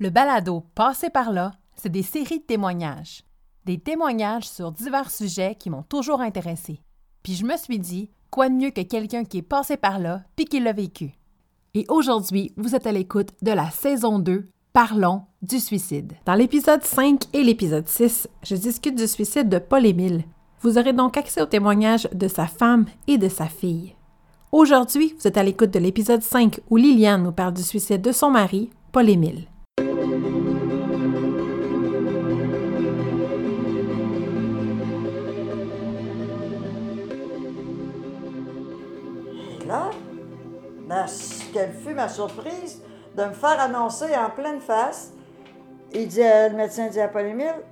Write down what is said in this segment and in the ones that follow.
Le balado Passé par là, c'est des séries de témoignages. Des témoignages sur divers sujets qui m'ont toujours intéressé. Puis je me suis dit, quoi de mieux que quelqu'un qui est passé par là puis qui l'a vécu. Et aujourd'hui, vous êtes à l'écoute de la saison 2, Parlons du suicide. Dans l'épisode 5 et l'épisode 6, je discute du suicide de Paul-Émile. Vous aurez donc accès aux témoignages de sa femme et de sa fille. Aujourd'hui, vous êtes à l'écoute de l'épisode 5 où Liliane nous parle du suicide de son mari, Paul-Émile. Et quelle fut ma surprise de me faire annoncer en pleine face. Il dit, le médecin dit à Paul-Émile,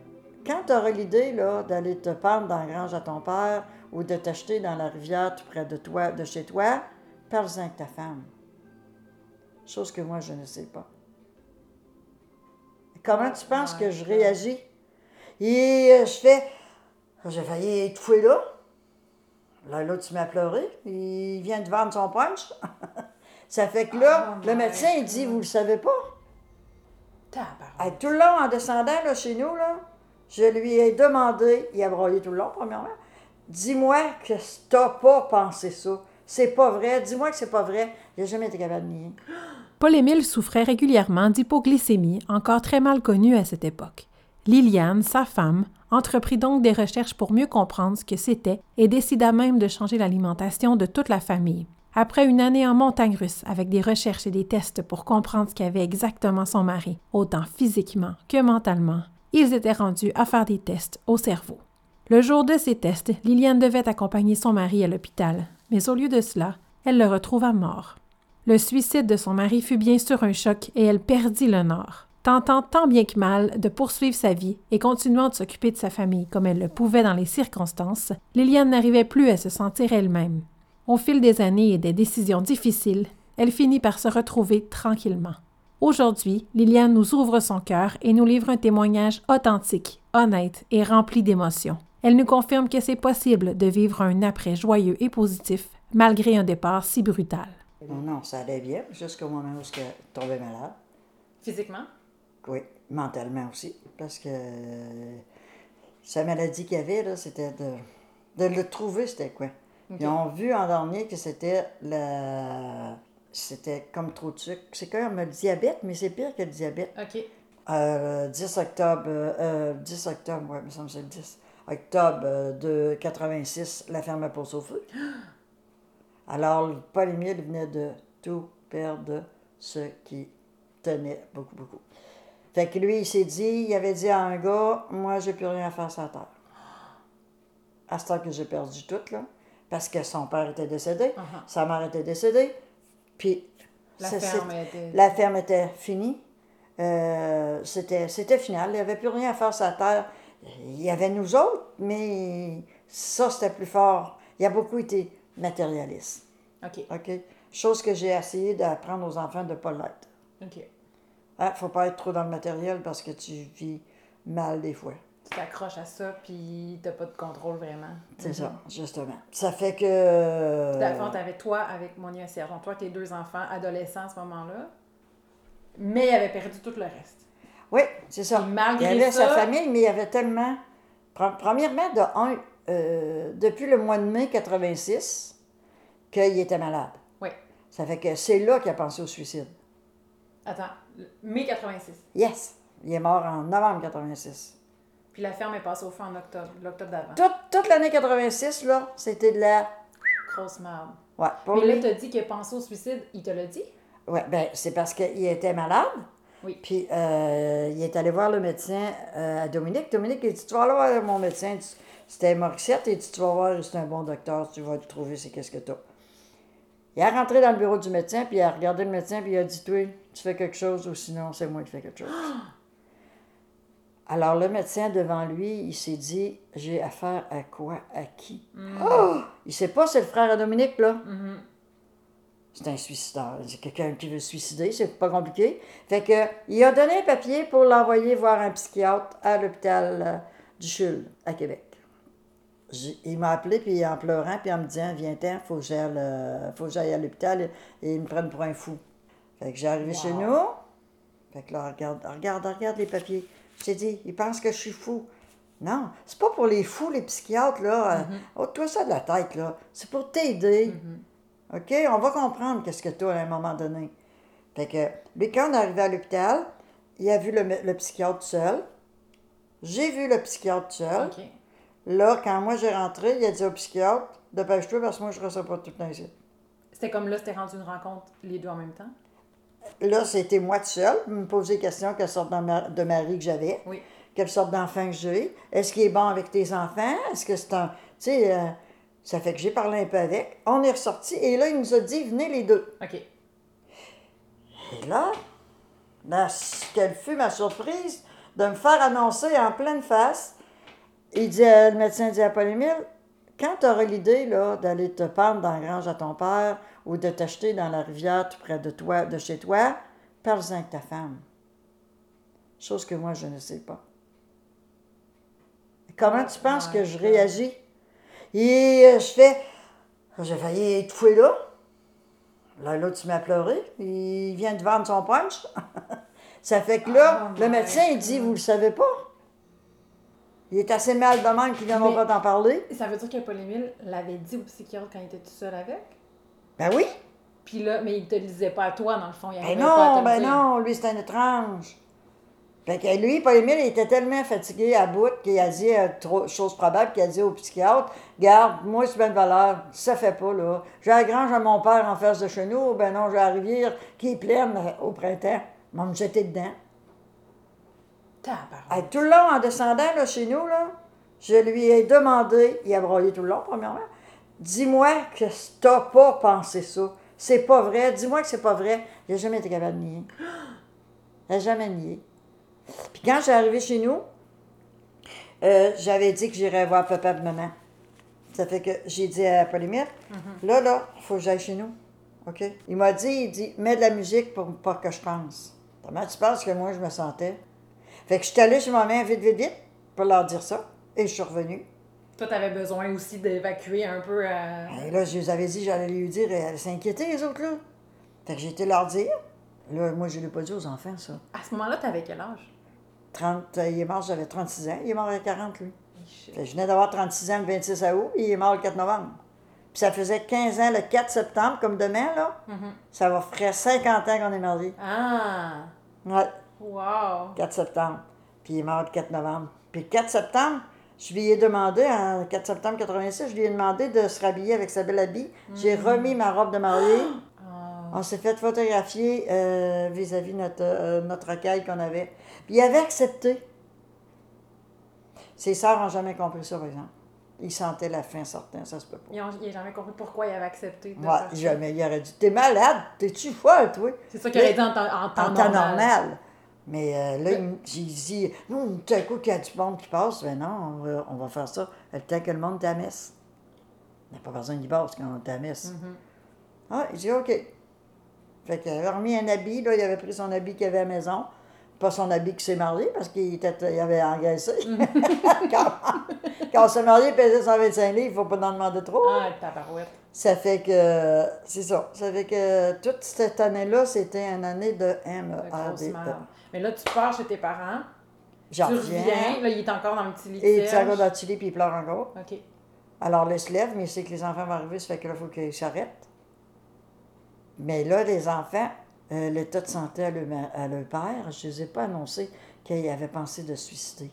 quand tu auras l'idée là, d'aller te pendre dans la grange à ton père ou de t'acheter dans la rivière tout près de toi, de chez toi, parle-en avec ta femme. Chose que moi, je ne sais pas. Comment tu penses que je réagis? Et euh, je fais, j'ai failli étouffer là. Là, l'autre se met à pleurer. Il vient de vendre son punch. Ça fait que là, Oh le médecin, il dit, vous le savez pas? Tout le long, en descendant là, chez nous, là, je lui ai demandé, il a broyé tout le long, premièrement, dis-moi que t'as pas pensé ça. C'est pas vrai. Dis-moi que c'est pas vrai. J'ai jamais été capable de nier. Paul-Émile souffrait régulièrement d'hypoglycémie, encore très mal connue à cette époque. Liliane, sa femme, entreprit donc des recherches pour mieux comprendre ce que c'était et décida même de changer l'alimentation de toute la famille. Après une année en montagne russe avec des recherches et des tests pour comprendre ce qu'avait exactement son mari, autant physiquement que mentalement, ils étaient rendus à faire des tests au cerveau. Le jour de ces tests, Liliane devait accompagner son mari à l'hôpital, mais au lieu de cela, elle le retrouva mort. Le suicide de son mari fut bien sûr un choc et elle perdit le nord. Tentant tant bien que mal de poursuivre sa vie et continuant de s'occuper de sa famille comme elle le pouvait dans les circonstances, Liliane n'arrivait plus à se sentir elle-même. Au fil des années et des décisions difficiles, elle finit par se retrouver tranquillement. Aujourd'hui, Liliane nous ouvre son cœur et nous livre un témoignage authentique, honnête et rempli d'émotions. Elle nous confirme que c'est possible de vivre un après joyeux et positif malgré un départ si brutal. Non, non, ça allait bien jusqu'au moment où je tombais malade. Physiquement? Oui, mentalement aussi. Parce que sa maladie qu'il avait, là, c'était de, de le trouver, c'était quoi? Ils ont vu en dernier que c'était la. C'était comme trop de sucre. C'est comme le diabète, mais c'est pire que le diabète. OK. Euh, 10 octobre, euh, euh, 10 octobre, ouais, il me semble que c'est le 10 octobre euh, de 86, la ferme a poussé au feu. Alors, Paul Émile venait de tout perdre de ce qui tenait beaucoup, beaucoup. Fait que lui, il s'est dit, il avait dit à un gars, moi, j'ai plus rien à faire sur la terre. À ce temps que j'ai perdu tout, là, parce que son père était décédé, sa mère était décédée, puis La ferme était- la ferme était finie. Euh, c'était, final. Il n'y avait plus rien à faire sur la terre. Il y avait nous autres, mais ça, c'était plus fort. Il a beaucoup été matérialiste. OK. OK? Chose que j'ai essayé d'apprendre aux enfants de ne pas l'être. OK. Il ne faut pas être trop dans le matériel parce que tu vis mal des fois. T'accroches à ça, puis t'as pas de contrôle vraiment. C'est ça, justement. Ça fait que. Fond, t'avais toi avec Monia et Serge. Toi, tes deux enfants adolescents à ce moment-là. Mais il avait perdu tout le reste. Oui, c'est ça. Puis malgré il y avait ça- sa famille, mais il y avait tellement. Pre- Premièrement, de un, euh, depuis le mois de mai 86, qu'il était malade. Oui. Ça fait que c'est là qu'il a pensé au suicide. Attends, mai 86. Yes! Il est mort en novembre 86. Puis la ferme est passée au feu en octobre, l'octobre d'avant. Toute, toute l'année 86, là, c'était de la. Grosse merde. Ouais, pour Mais là, lui. t'as dit qu'il a pensé au suicide. Il te l'a dit? Ouais, ben, c'est parce qu'il était malade. Oui. Puis euh, il est allé voir le médecin euh, à Dominique. Dominique, il dit Tu vas aller voir mon médecin. Tu- C'était Morissette. Il dit Tu vas voir, c'est un bon docteur. Tu vas le trouver, c'est qu'est-ce que tu as. Il est rentré dans le bureau du médecin, puis il a regardé le médecin, puis il a dit Toi, tu fais quelque chose, ou sinon, c'est moi qui fais quelque chose. Alors, le médecin devant lui, il s'est dit J'ai affaire à quoi À qui? Oh Il sait pas, c'est le frère à Dominique, là. C'est un suicidaire. C'est quelqu'un qui veut se suicider, c'est pas compliqué. Fait que, il a donné un papier pour l'envoyer voir un psychiatre à l'hôpital euh, du CHUL, à Québec. Il m'a appelé, puis en pleurant, puis en me disant Viens-t'en, faut que j'aille le- j'aille à l'hôpital et ils me prennent pour un fou. Fait que j'ai arrivé chez nous. Fait que là, regarde, regarde, regarde les papiers. J'ai dit, il pense que je suis fou. Non, c'est pas pour les fous, les psychiatres, là. Mm-hmm. Oh, toi ça de la tête, là. C'est pour t'aider. OK? On va comprendre qu'est-ce que tu as à un moment donné. Fait que, lui, quand on est arrivé à l'hôpital, il a vu le, le psychiatre seul. J'ai vu le psychiatre seul. OK. Là, quand moi j'ai rentré, il a dit au psychiatre, dépêche-toi parce que moi je ne reçois pas tout le temps ici. C'était comme là, c'était rendu une rencontre les deux en même temps? Là, c'était moi tout seul, me poser des questions, quelle sorte de mari que j'avais, Oui. quelle sorte d'enfant que j'ai, est-ce qu'il est bon avec tes enfants, est-ce que c'est un. Tu sais, euh, ça fait que j'ai parlé un peu avec. On est ressorti et là, il nous a dit, venez les deux. OK. Et là, là, quelle fut ma surprise de me faire annoncer en pleine face. Il dit, euh, le médecin dit à Paul-Émile, quand tu auras l'idée d'aller te pendre dans la grange à ton père ou de t'acheter dans la rivière tout près de toi, de chez toi, parle-en avec ta femme. Chose que moi, je ne sais pas. Comment tu penses que je réagis? Et euh, je fais, j'ai failli étouffer là. Là, là, tu m'as pleuré. Il vient de vendre son punch. Ça fait que là, Oh le médecin, il dit, vous le savez pas. Il est assez mal de même qu'il Mais- pas t'en parler. Ça veut dire que Paul-Émile l'avait dit au psychiatre quand il était tout seul avec? Ben oui. Puis là, mais il te le disait pas à toi, dans le fond. Il Ben arrivait pas à te non, ben dire. non, lui, c'est un étrange. Fait que lui, Paul-Émile, il était tellement fatigué à bout qu'il a dit, euh, trop, chose probable, qu'il a dit au psychiatre, Garde, moi, c'est bien de valeur, ça fait pas, là. J'ai la grange à mon père en face de chez nous, ben non, j'ai la rivière qui est pleine euh, au printemps. Ils vont me jeter dedans. Hey, tout le long, en descendant là, chez nous, là, je lui ai demandé, il a broyé tout le long, premièrement, dis-moi que t'as pas pensé ça. C'est pas vrai. Dis-moi que c'est pas vrai. Il n'a jamais été capable de nier. Il n'a jamais nié. Puis quand j'ai arrivé chez nous, euh, j'avais dit que j'irais voir papa et maman. Ça fait que j'ai dit à Polymère, là, là, il faut que j'aille chez nous. OK? Il m'a dit, il dit, mets de la musique pour pas que je pense. Comment tu penses que moi, je me sentais? Fait que je suis allée chez ma mère vite, vite, vite pour leur dire ça. Et je suis revenue. Toi, t'avais besoin aussi d'évacuer un peu. euh, Et là, je les avais dit, j'allais lui dire, et elle s'inquiétait, les autres, là. Fait que j'ai été leur dire. Là, moi, je ne l'ai pas dit aux enfants, ça. À ce moment-là, t'avais quel âge? 30, euh, il est mort, j'avais 36 ans. Il est mort à 40, lui. Je venais d'avoir 36 ans le 26 août, et il est mort le 4 novembre. Puis ça faisait 15 ans le 4 septembre, comme demain, là. Mhm. Ça va faire 50 ans qu'on est mariés. Ah! Ouais, Wow! 4 septembre. Puis il est mort le 4 novembre. Puis le 4 septembre, je lui ai demandé, en 4 septembre 86, je lui ai demandé de se rhabiller avec sa belle habit. J'ai remis ma robe de mariée. On s'est fait photographier euh, vis-à-vis notre, euh, notre recueil qu'on avait. Puis il avait accepté. Ses sœurs n'ont jamais compris ça, par exemple. Ils sentaient la fin sortant, ça se peut pas. Ils ont- Il n'a jamais compris pourquoi il avait accepté de Ouais, jamais. Il aurait dit T'es malade, t'es-tu folle, toi C'est ça qu'il aurait dit en temps, en temps En temps normal. Mais euh, là, il me- j'ai dit Non, tout à coup, qu'il y a du monde qui passe, ben non, on va, on va faire ça le temps que le monde est à la messe. Il n'y a pas besoin d'y passe quand on est à la messe. Mhm. Ah, il dit OK. Fait qu'il avait remis un habit, là, il avait pris son habit qu'il avait à la maison. Pas son habit qui s'est marié parce qu'il était, il avait engraissé. quand, quand on s'est marié, il pesait 125 livres, il ne faut pas en demander trop. Ah, tabarouette. Ça fait que, c'est ça, ça fait que toute cette année-là, c'était une année de M. Mais là, tu pars chez tes parents. J'en tu reviens. reviens. Là, il est encore dans le petit lit Et il tire serge. dans le chili, puis il pleure encore. OK. Alors, là, il se lève, mais il sait que les enfants vont arriver, ça fait que là, il faut qu'il s'arrête. Mais là, les enfants, euh, l'état de santé à à leur père, je ne les ai pas annoncé qu'il avait pensé de se suicider.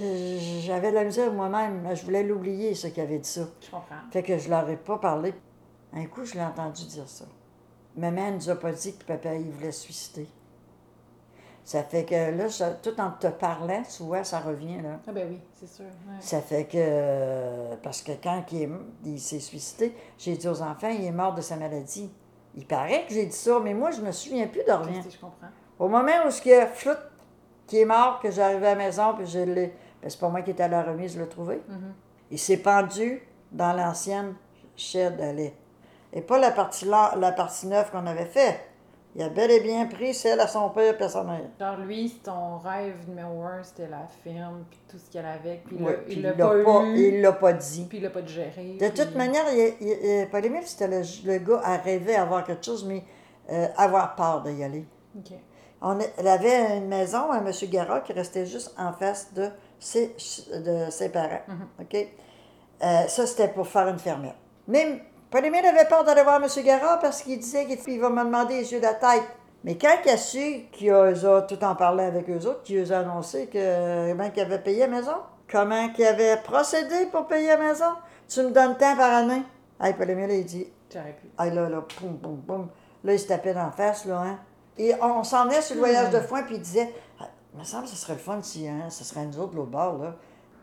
Euh, J'avais de la misère moi-même, je voulais l'oublier, ce qu'il avait dit ça. Je comprends. Fait que je leur ai pas parlé. Un coup, je l'ai entendu dire ça. Maman ne nous a pas dit que papa, il voulait se suicider. Ça fait que là, ça- tout en te parlant, tu vois, ça revient, là. Ah ben oui, c'est sûr. ouais. Ça fait que, euh, parce que quand il, est- il s'est suicidé, j'ai dit aux enfants, il est mort de sa maladie. Il paraît que j'ai dit ça, mais moi, je me souviens plus de rien. Ok, Je comprends. Au moment où ce que flout, qui est mort, que j'arrivais à la maison, puis je l'ai. ben, c'est pas moi qui étais à la remise, je l'ai trouvé. Mhm. Il s'est pendu dans l'ancienne shed à lait. Et pas la partie, la, la partie neuve qu'on avait fait. Il a bel et bien pris celle à son père et à sa mère. Genre, lui, ton rêve numéro un, c'était la firme, puis tout ce qu'il y avait. Puis, Ouais, il l'a pas, eu. il l'a pas dit. Puis il l'a pas digéré. De puis- toute manière, il, il, il- Paul-Émile, c'était le, le gars à rêver à avoir quelque chose, mais euh, avoir peur d'y aller. OK. On elle avait une maison à M. Gara qui restait juste en face de ses, de ses parents. OK? Euh, ça, c'était pour faire une fermière. Mais Paul-Émile avait peur d'aller voir M. Gara parce qu'il disait qu'il va me demander les yeux de la tête. Mais quand il a su qu'il a, tout en parlant avec eux autres, qu'il a annoncé que, comment qu'il avait payé la maison, comment qu'il avait procédé pour payer la maison, tu me donnes tant par année. Hey, Paul-Émile, il dit, J'aurais pu. ah là, là, poum, poum, poum. Là, il se tapait dans la face, là, hein. Et on s'en venait sur le voyage de foin, puis il disait, ah, il me semble que ce serait le fun si, hein, ce serait nous autres, l'autre bord, là.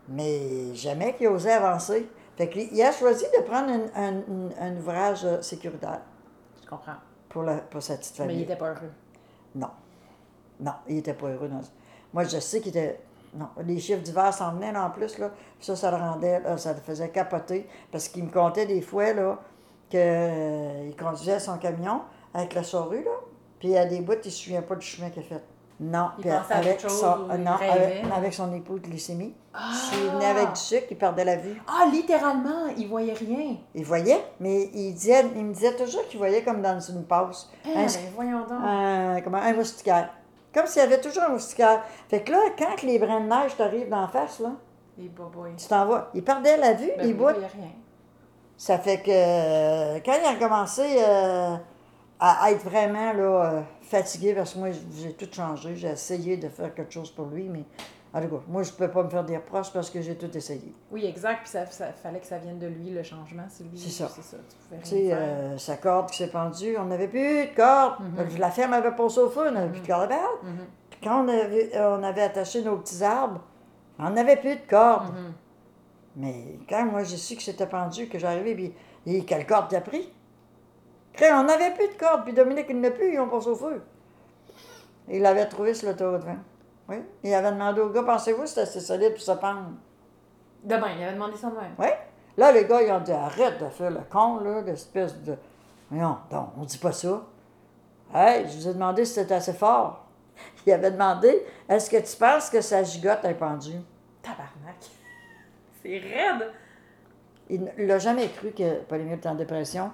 Mais jamais qu'il osait avancer. Fait qu'il a choisi de prendre un, un- un- un ouvrage euh, sécuritaire Je comprends. pour, la, pour sa petite famille. Mais il était pas heureux. Non. Non, il était pas heureux. Moi, je sais qu'il était. Non, les chiffres d'hiver s'en venaient là, en plus, là. Ça, ça le rendait, là, ça le faisait capoter. Parce qu'il me comptait des fois, là, qu'il conduisait son camion avec la charrue, là. Puis à des bouts, il se souvient pas du chemin qu'il a fait. Non, Il pensait à avec chose son, il non, avec, son époux de glycémie. S'il venait avec du sucre, il perdait la vue. Ah, littéralement, il voyait rien. Il voyait, mais il, disait, il me disait toujours qu'il voyait comme dans une passe. Eh, Un- ben, voyons donc. un, comment, un moustiquaire. Comme s'il y avait toujours un moustiquaire. Fait que là, quand les brins de neige t'arrivent d'en face, là, Les tu t'en vas. Il perdait la vue, Ben, les oui, bouts. il voyait rien. Ça fait que euh, quand il a commencé euh, à être vraiment là, euh, fatigué, parce que moi, j'ai tout changé, j'ai essayé de faire quelque chose pour lui, mais en tout cas, moi, je ne peux pas me faire des reproches parce que j'ai tout essayé. Oui, exact. Puis ça, ça fallait que ça vienne de lui, le changement. C'est lui. C'est ça. C'est ça. Tu sais, euh, sa corde qui s'est pendue, on n'avait plus de corde. La ferme avait passé au feu, on n'avait plus de corde à. Mhm. Puis quand on avait, on avait attaché nos petits arbres, on n'avait plus de corde. Mhm. Mais quand moi j'ai su que c'était pendu, que j'arrivais, puis et quelle corde t'as pris? On n'avait plus de corde, puis Dominique, il n'a plus, ils ont passé au feu. Il l'avait trouvé sur l'autoroute 20. Oui. Il avait demandé au gars, pensez-vous que c'était assez solide pour se pendre? Demain, il avait demandé ça de même. Oui. Là, les gars, ils ont dit, arrête de faire le con, là, l'espèce de. Non, non, on dit pas ça. Hey, je vous ai demandé si c'était assez fort. Il avait demandé, est-ce que tu penses que ça gigote un pendu? Tabarnak. C'est raide. Il l'a jamais cru que Paul-Émile était en dépression,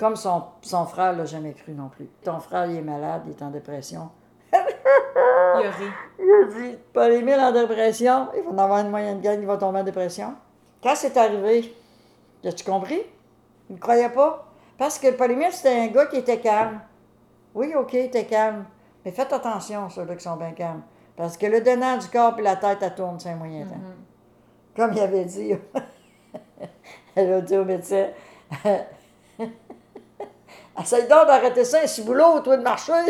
comme son, son frère l'a jamais cru non plus. Ton frère, il est malade, il est en dépression. Il a ri. Il a dit, Paul-Émile en dépression, il va en avoir une moyenne gagne, il va tomber en dépression. Quand c'est arrivé, as-tu compris? Il ne croyait pas? Parce que Paul-Émile, c'était un gars qui était calme. Oui, OK, il était calme. Mais faites attention, ceux-là qui sont bien calmes. Parce que le donnant du corps et la tête, elle tourne, c'est un moyen temps. Comme il avait dit, elle a dit au médecin, essaye donc d'arrêter ça, un ciboulot, toi, de marcher.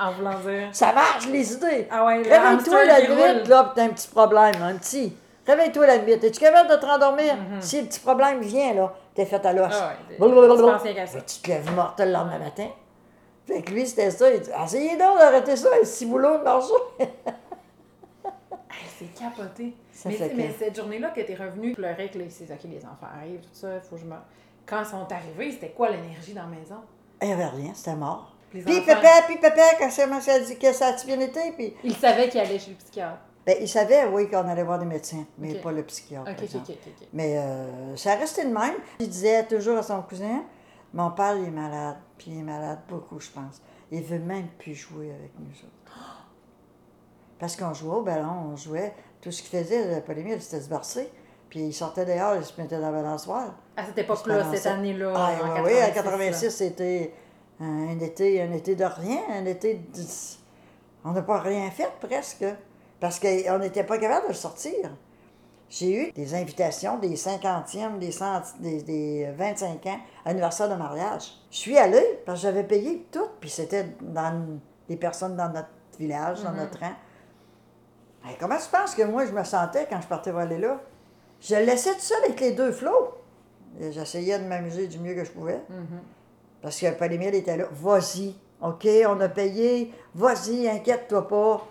En voulant dire. ça marche, les idées. Ah ouais, le Réveille-toi la nuit, là, pis t'as un petit problème, un petit. Réveille-toi la nuit. Es-tu capable de te rendormir? Mm-hmm. Si le petit problème vient, là, t'es fait à l'os. Ah ouais, tu te lèves morte le lendemain matin. Fait que lui, c'était ça. Il dit, essayez donc d'arrêter ça, un petit boulot de marcher. C'est capoté. Ça mais, mais que- cette journée-là que t'es revenu pleurer que là, c'est OK, les enfants arrivent, tout ça, faut que je me. Quand ils sont arrivés, c'était quoi l'énergie dans la maison? Il n'y avait rien, c'était mort. Puis pépé, puis pépé, quand ça a dit que ça a bien été, puis... Ils savaient qu'ils allaient chez le psychiatre. Ben, il savait, oui, qu'on allait voir des médecins, mais pas le psychiatre, OK, par OK, exemple. OK, OK. ok. Mais euh, ça restait de même. Il disait toujours à son cousin, mon père, il est malade, puis il est malade beaucoup, je pense. Il veut même plus jouer avec nous autres. Parce qu'on jouait au ballon, on jouait. Tout ce qu'il faisait, le Paul-Émile, c'était se bercer. Puis il sortait dehors, il se mettait dans la balançoire. À cette époque-là, cette année-là, Ah, en oui, oui, en 86, 86, là. c'était un été, un été de rien, un été de... On n'a pas rien fait presque, parce qu'on n'était pas capable de le sortir. J'ai eu des invitations, des 50e, des, 100 des, des 25 ans, anniversaire de mariage. Je suis allée, parce que j'avais payé tout, puis c'était dans les personnes dans notre village, dans notre rang. Hey, comment tu penses que moi, je me sentais quand je partais voir aller là? Je le laissais tout seul avec les deux flots. J'essayais de m'amuser du mieux que je pouvais. Parce que Paul-Émile était là. Vas-y, OK, on a payé. Vas-y, inquiète-toi pas.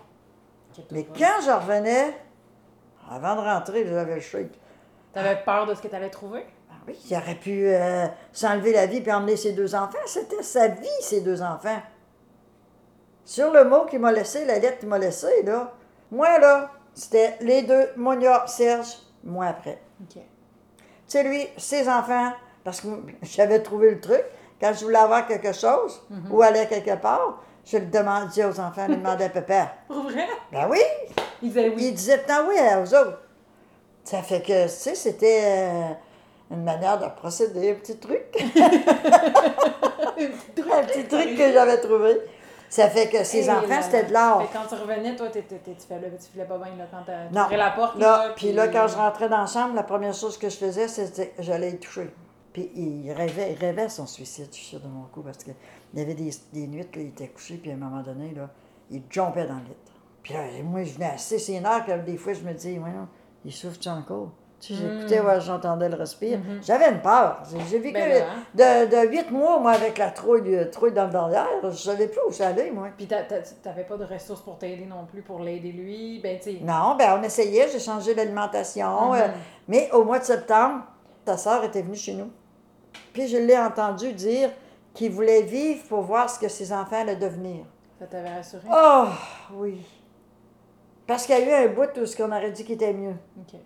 Mais pas. quand je revenais, avant de rentrer, j'avais le shake. T'avais peur de ce que t'allais trouver? Ah oui, il aurait pu euh, s'enlever la vie puis emmener ses deux enfants. C'était sa vie, ses deux enfants. Sur le mot qu'il m'a laissé, la lettre qu'il m'a laissée, là, moi, là, c'était les deux, Monia, Serge, moi après. Tu sais, lui, ses enfants, parce que j'avais trouvé le truc, quand je voulais avoir quelque chose ou aller quelque part, Je le demandais aux enfants, ils demandaient à papa. Pour vrai? Ben oui! Ils disaient oui. Ils disaient tant oui aux autres. Ça fait que, tu sais, c'était euh, une manière de procéder, un petit truc. un petit truc que j'avais trouvé. Ça fait que Hey, enfants, c'était de l'art. Quand tu revenais, toi, tu fais tu filais pas bien là, quand Non. ouvrais la porte. Là, puis là, quand je rentrais dans la chambre, la première chose que je faisais, c'était que j'allais y toucher. Puis il rêvait, il rêvait son suicide, je suis sûre de mon coup, parce qu'il y avait des, des nuits, là, il était couché, puis à un moment donné, là, il jumpait dans le lit. Puis là, moi, je venais assez sénère que des fois, je me dis, voyons, il souffre-tu encore? Sais, j'écoutais, ouais, j'entendais le respire. J'avais une peur. J'ai- vécu Ben là, hein? de, de huit mois, moi, avec la trouille, trouille dans le derrière. Je savais plus où ça allait, moi. Puis t'a- t'a- t'avais pas de ressources pour t'aider non plus, pour l'aider lui? Ben. Non, ben on essayait, j'ai changé l'alimentation. Euh, mais au mois de septembre, ta sœur était venue chez nous. Puis je l'ai entendu dire qu'il voulait vivre pour voir ce que ses enfants allaient devenir. Ça t'avait rassuré? Oh, oui. Parce qu'il y a eu un bout où ce qu'on aurait dit qu'il était mieux. OK.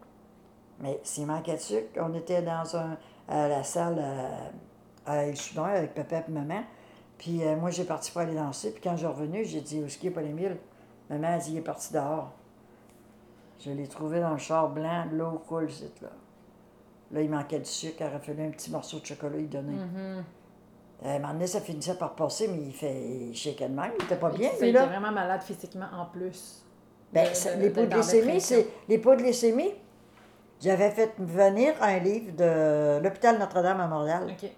Mais s'il manquait de sucre, on était dans un, à la salle euh, à Issoudun avec papa et maman. Puis euh, moi, j'ai parti pour aller danser. Puis quand j'ai revenu, j'ai dit, où est-ce qu'il est, Paul Émile? Maman a dit, il est parti dehors. Je l'ai trouvé dans le char blanc, l'eau coule, c'est là. Là, il manquait de sucre, il aurait fallu un petit morceau de chocolat donner. Mhm. Euh, à un moment donné, ça finissait par passer, mais il fait il shakeait de même, il était pas bien, Il lui, était vraiment malade physiquement en plus. Ben, de- ça- de- les de- pots de glycémie, c'est. Les pots de glycémie, j'avais fait venir un livre de l'hôpital Notre-Dame à Montréal OK.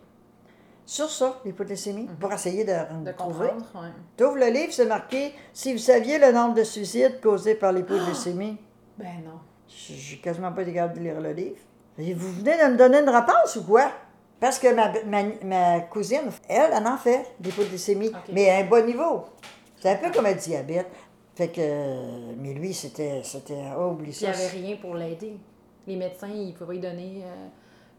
sur ça, de glycémie, pour essayer de, De trouver. comprendre. Tu ouvres le livre, c'est marqué Si vous saviez le nombre de suicides causés par glycémie. Ben non. J'ai quasiment pas été capable de lire le livre. Et vous venez de me donner une réponse ou quoi? Parce que ma, ma, ma cousine, elle, elle en fait Ok. mais à un bon niveau. C'est un peu comme un diabète. Fait que, mais lui, c'était, c'était, oh, il n'y avait rien pour l'aider. Les médecins, ils ne pouvaient lui donner euh,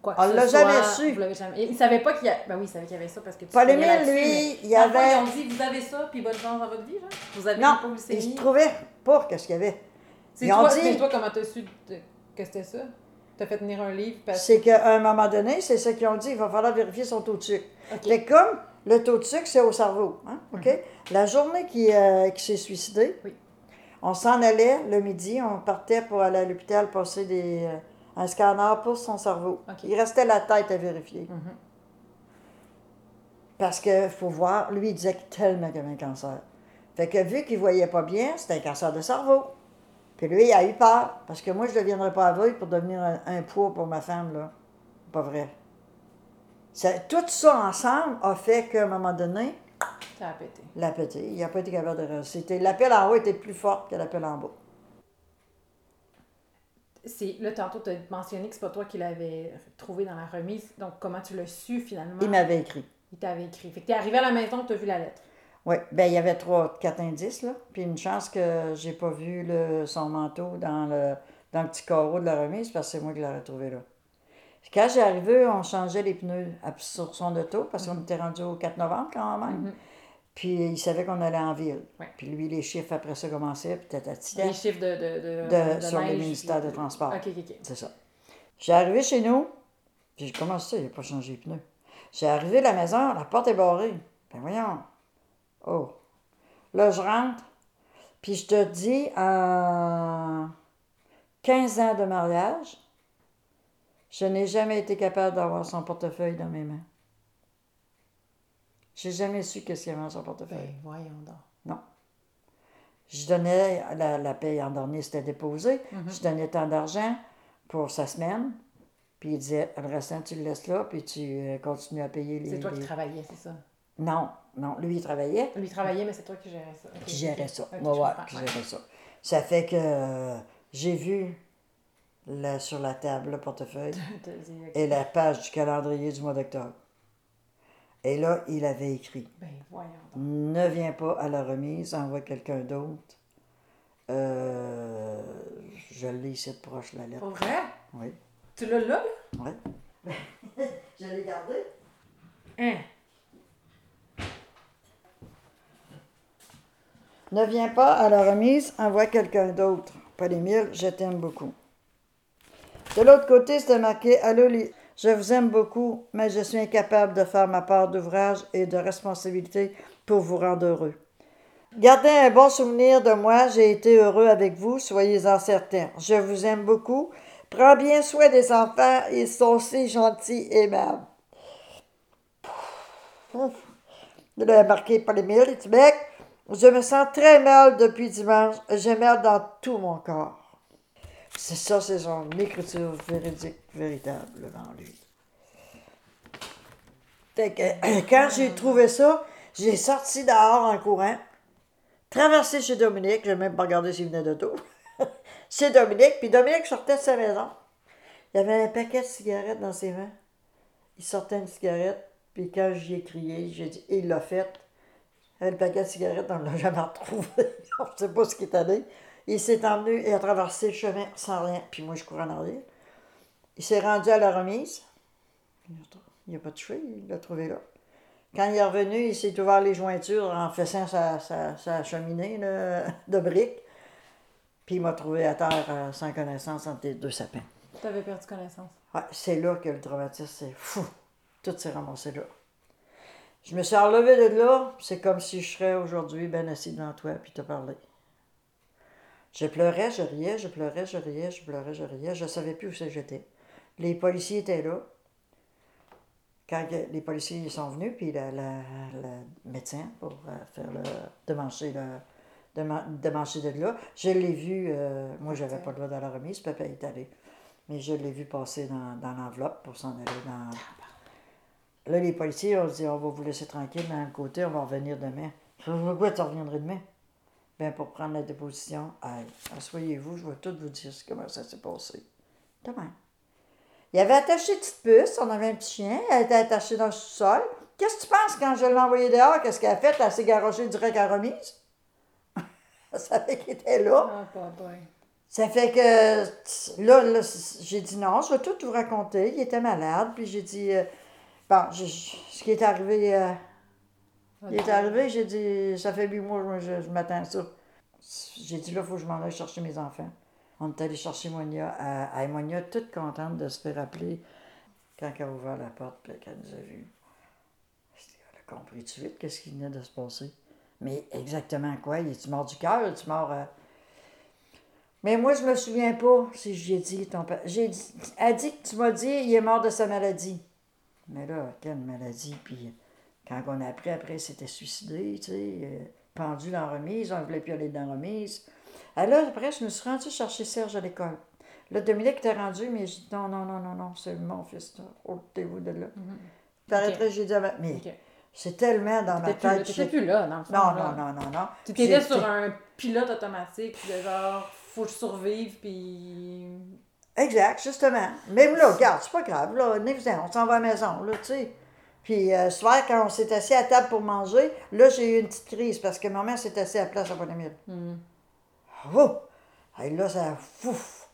quoi que On ce l'a jamais su. Jamais- Ils ne savaient pas qu'il y a... Ben oui, ils savaient qu'il y avait ça parce que tu Paul Émile, lui, mais il y avait- Ils ont dit, vous avez ça, puis bonne chance dans votre vie, genre. Vous avez Non, hypoglycémies. ils trouvait pas qu'est-ce qu'il y avait. C'est ils ont toi, dit- mais toi, comment t'as su de- que c'était ça? T'as fait tenir un livre parce C'est qu'à un moment donné, c'est ça qu'ils ont dit, il va falloir vérifier son taux de sucre. OK. Fait que comme le taux de sucre, c'est au cerveau. Hein? OK? La journée qui, euh, qui s'est suicidé, Oui. On s'en allait le midi, on partait pour aller à l'hôpital passer des, euh, un scanner pour son cerveau. Il restait la tête à vérifier. Mhm. Parce que faut voir, lui, il disait tellement qu'il avait un cancer. Fait que vu qu'il voyait pas bien, c'était un cancer de cerveau. Puis lui, il a eu peur. Parce que moi, je ne deviendrais pas aveugle pour devenir un, un poids pour ma femme, là. Pas vrai. Ça- tout ça ensemble a fait qu'à un moment donné, Ça a pété. la pété. Il n'a pas été capable de réussir. L'appel en haut était plus forte que l'appel en bas. C'est, là, tantôt, tu as mentionné que c'est pas toi qui l'avais trouvé dans la remise. Donc, comment tu l'as su finalement? Il m'avait écrit. Il t'avait écrit. Fait que t'es arrivé à la maison, tu as vu la lettre. Oui, ben il y avait trois, quatre indices, là. Puis une chance que j'ai pas vu le, son manteau dans le, dans le petit carreau de la remise, parce que c'est moi qui l'aurais trouvé là. Quand j'ai arrivé, on changeait les pneus sur son auto, parce qu'on était rendu au 4 novembre quand même. Puis il savait qu'on allait en ville. Ouais. Puis lui, les chiffres après ça commençaient, puis tatati, Les chiffres de, de, de, sur le ministère puis- de Transport. OK, OK, OK. C'est ça. J'ai arrivé chez nous, puis j'ai commencé ça, il n'a pas changé les pneus. J'ai arrivé à la maison, la porte est barrée. Ben voyons. Oh. Là, je rentre, puis je te dis, en 15 ans de mariage, je n'ai jamais été capable d'avoir son portefeuille dans mes mains. J'ai jamais su qu'est-ce qu'il y avait dans son portefeuille. Ben, voyons donc. Non. Je donnais, la, la paye en dernier, c'était déposé. Mhm. Je donnais tant d'argent pour sa semaine. Puis il disait, le restant, tu le laisses là, puis tu euh, continues à payer les. C'est toi qui travaillais, c'est ça? Non, non, lui, il travaillait, Lui travaillait, mais c'est toi qui gérais ça. OK, qui gérait OK. ça. OK, Ouais, ouais, qui gérait ça. Ça fait que euh, j'ai vu là, sur la table le portefeuille et la page du calendrier du mois d'octobre. Et là, il avait écrit. Ben. Ne viens pas à la remise, envoie quelqu'un d'autre. Euh, je l'ai ici de proche, la lettre. Pour vrai? Oui. Tu l'as là, là? Oui. je l'ai gardé. Hein? Ne viens pas à la remise, envoie quelqu'un d'autre. Paul Émile, je t'aime beaucoup. De l'autre côté, c'était marqué Allô, je vous aime beaucoup, mais je suis incapable de faire ma part d'ouvrage et de responsabilité pour vous rendre heureux. Gardez un bon souvenir de moi. J'ai été heureux avec vous. Soyez-en certains. Je vous aime beaucoup. Prends bien soin des enfants. Ils sont si gentils et aimables. Il a marqué par les mille. Je me sens très mal depuis dimanche. J'ai mal dans tout mon corps. C'est ça, c'est son écriture véridique, véritable devant lui. Fait que, quand j'ai trouvé ça, j'ai sorti dehors en courant, traversé chez Dominique, j'ai même pas regardé s'il venait de tout. chez Dominique, puis Dominique sortait de sa maison. Il avait un paquet de cigarettes dans ses mains. Il sortait une cigarette, puis quand j'y ai crié, j'ai dit, il l'a fait. Le paquet de cigarettes, on ne l'a jamais retrouvé. on ne sait pas ce qui est allé. Il s'est emmené et a traversé le chemin sans rien. Puis moi, je courais en arrière. Il s'est rendu à la remise. Il n'a pas touché, il l'a trouvé là. Quand il est revenu, il s'est ouvert les jointures en faisant sa, sa, cheminée de briques. Puis il m'a trouvé à terre euh, sans connaissance entre les deux sapins. Tu avais perdu connaissance. Ouais, c'est là que le traumatisme, c'est fou. Tout s'est ramassé là. Je me suis relevé de là, c'est comme si je serais aujourd'hui ben assis devant toi puis te parler. Je pleurais, je riais, je pleurais, je riais, je pleurais, je riais. Je ne savais plus où j'étais. Les policiers étaient là. Quand les policiers sont venus, puis le, médecin pour euh, faire le démancher le, de là, je l'ai vu, euh, moi j'avais pas le droit de la remise, papa est allé. Mais je l'ai vu passer dans, dans l'enveloppe pour s'en aller dans. Là, les policiers ont dit on va vous laisser tranquille d'un côté, on va revenir demain. Pourquoi tu reviendrais demain? Ben, pour prendre la déposition, hey, asseyez-vous, je vais tout vous dire comment ça s'est passé. Demain. Il avait attaché une petite puce, on avait un petit chien, elle était attachée dans le sous-sol. Qu'est-ce que tu penses quand je l'ai envoyé dehors? Qu'est-ce qu'elle a fait? Elle s'est garochée direct à remise? ça fait qu'il était là. Ah, ça fait que là, j'ai dit non, je vais tout vous raconter. Il était malade, puis j'ai dit euh, bon, ce qui est arrivé. Euh, il est arrivé, j'ai dit, ça fait huit mois, je, je m'attends à ça. J'ai dit, là, il faut que je m'en aille chercher mes enfants. On est allé chercher Monia. À, à Monia, toute contente de se faire appeler quand elle a ouvert la porte et qu'elle nous a vus. Elle a compris tout de suite qu'est-ce qui venait de se passer. Mais exactement quoi? Il est mort du cœur? Est mort. Euh? Mais moi, je me souviens pas si j'ai dit ton père. J'ai dit, elle dit que tu m'as dit il est mort de sa maladie. Mais là, quelle maladie? Puis quand on a appris après, c'était suicidé, tu sais, euh, pendu dans la remise, on ne voulait plus aller dans la remise. Alors après, je me suis rendue chercher Serge à l'école. Là, Dominique était rendu, mais j'ai dit non, non, non, non, non, c'est mon fils, ôtez-vous de là. Mm j'ai dit, mais c'est tellement dans ma tête. Tu plus là, dans le fond. Non, non, non, non, non. Tu étais sur un pilote automatique, de genre, faut que je survive, puis. Exact, justement. Même là, regarde, c'est pas grave, là, on s'en va à la maison, là, tu sais. Puis euh, ce soir, quand on s'est assis à table pour manger, là, j'ai eu une petite crise parce que maman s'est assise à la place à Bonamille. Mm. Oh! Et là, ça. Fouf!